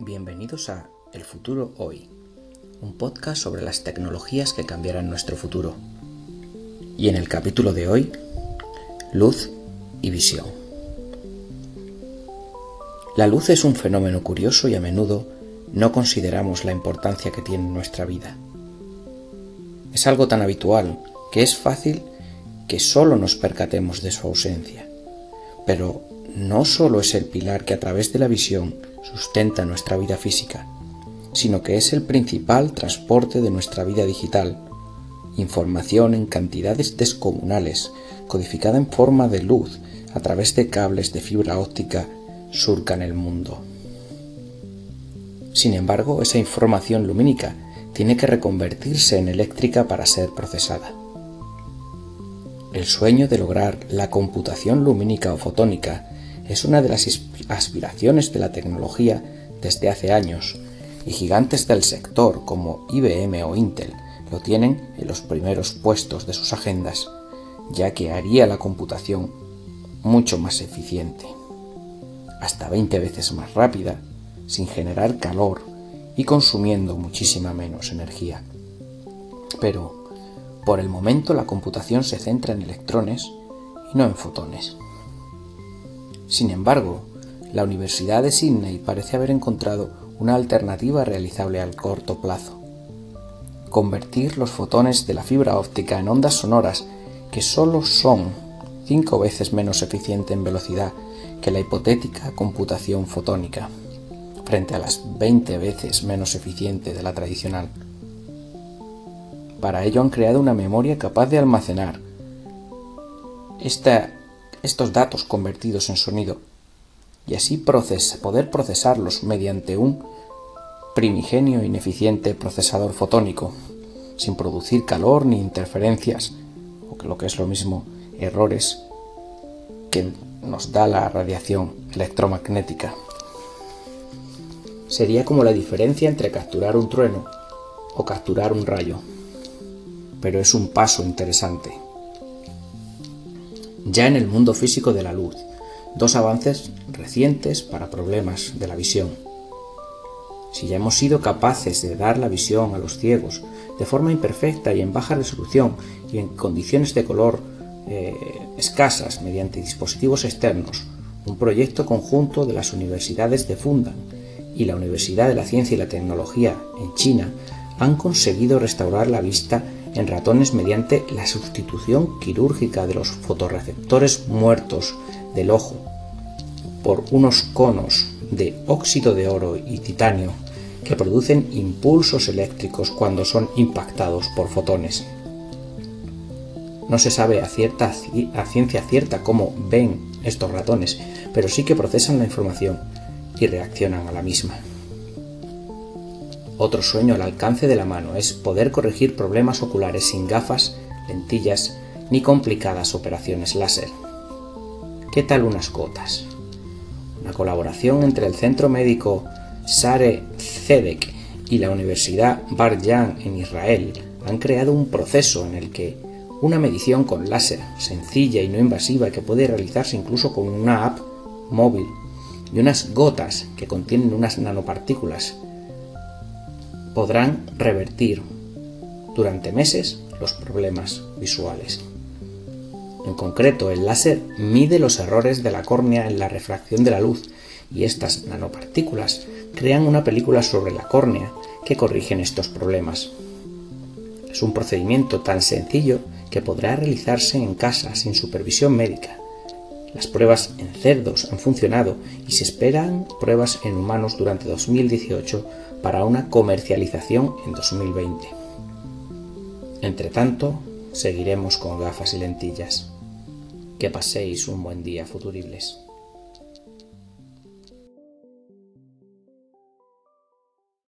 Bienvenidos a El futuro hoy, un podcast sobre las tecnologías que cambiarán nuestro futuro. Y en el capítulo de hoy, luz y visión. La luz es un fenómeno curioso y a menudo no consideramos la importancia que tiene en nuestra vida. Es algo tan habitual que es fácil que solo nos percatemos de su ausencia. Pero no solo es el pilar que a través de la visión sustenta nuestra vida física, sino que es el principal transporte de nuestra vida digital. Información en cantidades descomunales, codificada en forma de luz a través de cables de fibra óptica, surcan el mundo. Sin embargo, esa información lumínica tiene que reconvertirse en eléctrica para ser procesada. El sueño de lograr la computación lumínica o fotónica es una de las aspiraciones de la tecnología desde hace años y gigantes del sector como IBM o Intel lo tienen en los primeros puestos de sus agendas, ya que haría la computación mucho más eficiente, hasta 20 veces más rápida, sin generar calor y consumiendo muchísima menos energía. Pero, por el momento la computación se centra en electrones y no en fotones. Sin embargo, la Universidad de Sydney parece haber encontrado una alternativa realizable al corto plazo. Convertir los fotones de la fibra óptica en ondas sonoras que solo son cinco veces menos eficiente en velocidad que la hipotética computación fotónica, frente a las 20 veces menos eficiente de la tradicional. Para ello han creado una memoria capaz de almacenar esta estos datos convertidos en sonido y así poder procesarlos mediante un primigenio ineficiente procesador fotónico, sin producir calor ni interferencias, o que lo que es lo mismo, errores que nos da la radiación electromagnética. Sería como la diferencia entre capturar un trueno o capturar un rayo, pero es un paso interesante ya en el mundo físico de la luz, dos avances recientes para problemas de la visión. Si ya hemos sido capaces de dar la visión a los ciegos de forma imperfecta y en baja resolución y en condiciones de color eh, escasas mediante dispositivos externos, un proyecto conjunto de las universidades de Fundan y la Universidad de la Ciencia y la Tecnología en China han conseguido restaurar la vista en ratones mediante la sustitución quirúrgica de los fotorreceptores muertos del ojo por unos conos de óxido de oro y titanio que producen impulsos eléctricos cuando son impactados por fotones. No se sabe a, a ciencia cierta cómo ven estos ratones, pero sí que procesan la información y reaccionan a la misma. Otro sueño al alcance de la mano es poder corregir problemas oculares sin gafas, lentillas ni complicadas operaciones láser. ¿Qué tal unas gotas? Una colaboración entre el Centro Médico Sare Zedek y la Universidad Bar Yan en Israel han creado un proceso en el que una medición con láser sencilla y no invasiva que puede realizarse incluso con una app móvil y unas gotas que contienen unas nanopartículas podrán revertir durante meses los problemas visuales. En concreto, el láser mide los errores de la córnea en la refracción de la luz y estas nanopartículas crean una película sobre la córnea que corrigen estos problemas. Es un procedimiento tan sencillo que podrá realizarse en casa sin supervisión médica. Las pruebas en cerdos han funcionado y se esperan pruebas en humanos durante 2018 para una comercialización en 2020. Entre tanto, seguiremos con gafas y lentillas. Que paséis un buen día, futuribles.